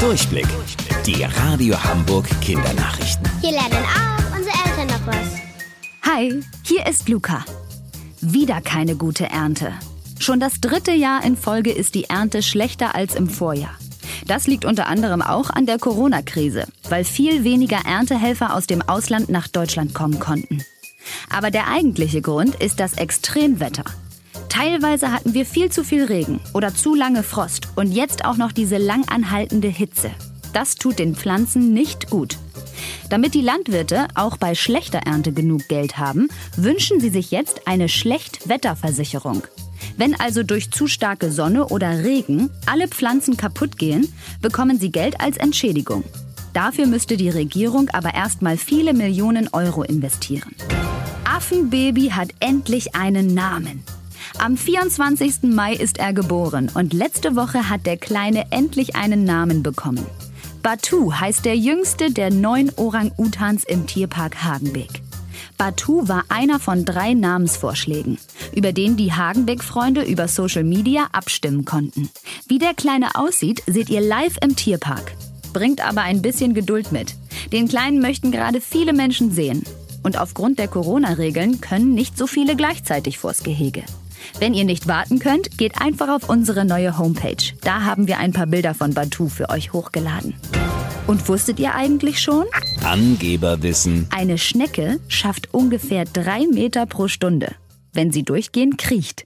Durchblick. Die Radio Hamburg Kindernachrichten. Hier lernen auch unsere Eltern noch was. Hi, hier ist Luca. Wieder keine gute Ernte. Schon das dritte Jahr in Folge ist die Ernte schlechter als im Vorjahr. Das liegt unter anderem auch an der Corona-Krise, weil viel weniger Erntehelfer aus dem Ausland nach Deutschland kommen konnten. Aber der eigentliche Grund ist das Extremwetter. Teilweise hatten wir viel zu viel Regen oder zu lange Frost und jetzt auch noch diese lang anhaltende Hitze. Das tut den Pflanzen nicht gut. Damit die Landwirte auch bei schlechter Ernte genug Geld haben, wünschen sie sich jetzt eine Schlechtwetterversicherung. Wenn also durch zu starke Sonne oder Regen alle Pflanzen kaputt gehen, bekommen sie Geld als Entschädigung. Dafür müsste die Regierung aber erstmal viele Millionen Euro investieren. Affenbaby hat endlich einen Namen. Am 24. Mai ist er geboren und letzte Woche hat der Kleine endlich einen Namen bekommen. Batu heißt der jüngste der neun Orang-Utans im Tierpark Hagenbeek. Batu war einer von drei Namensvorschlägen, über den die Hagenbeck-Freunde über Social Media abstimmen konnten. Wie der Kleine aussieht, seht ihr live im Tierpark. Bringt aber ein bisschen Geduld mit. Den Kleinen möchten gerade viele Menschen sehen. Und aufgrund der Corona-Regeln können nicht so viele gleichzeitig vors Gehege. Wenn ihr nicht warten könnt, geht einfach auf unsere neue Homepage. Da haben wir ein paar Bilder von Batu für euch hochgeladen. Und wusstet ihr eigentlich schon? Angeberwissen. Eine Schnecke schafft ungefähr drei Meter pro Stunde. Wenn sie durchgehend kriecht.